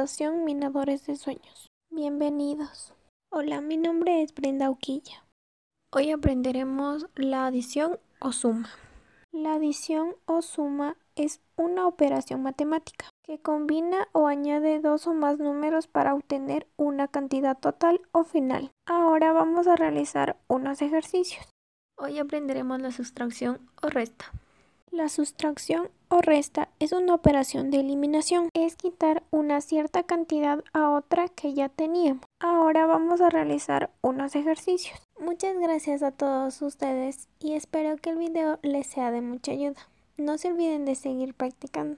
Minadores de Sueños. Bienvenidos. Hola, mi nombre es Brenda Uquilla. Hoy aprenderemos la adición o suma. La adición o suma es una operación matemática que combina o añade dos o más números para obtener una cantidad total o final. Ahora vamos a realizar unos ejercicios. Hoy aprenderemos la sustracción o resta. La sustracción o resta es una operación de eliminación. Es quitar una cierta cantidad a otra que ya teníamos. Ahora vamos a realizar unos ejercicios. Muchas gracias a todos ustedes y espero que el video les sea de mucha ayuda. No se olviden de seguir practicando.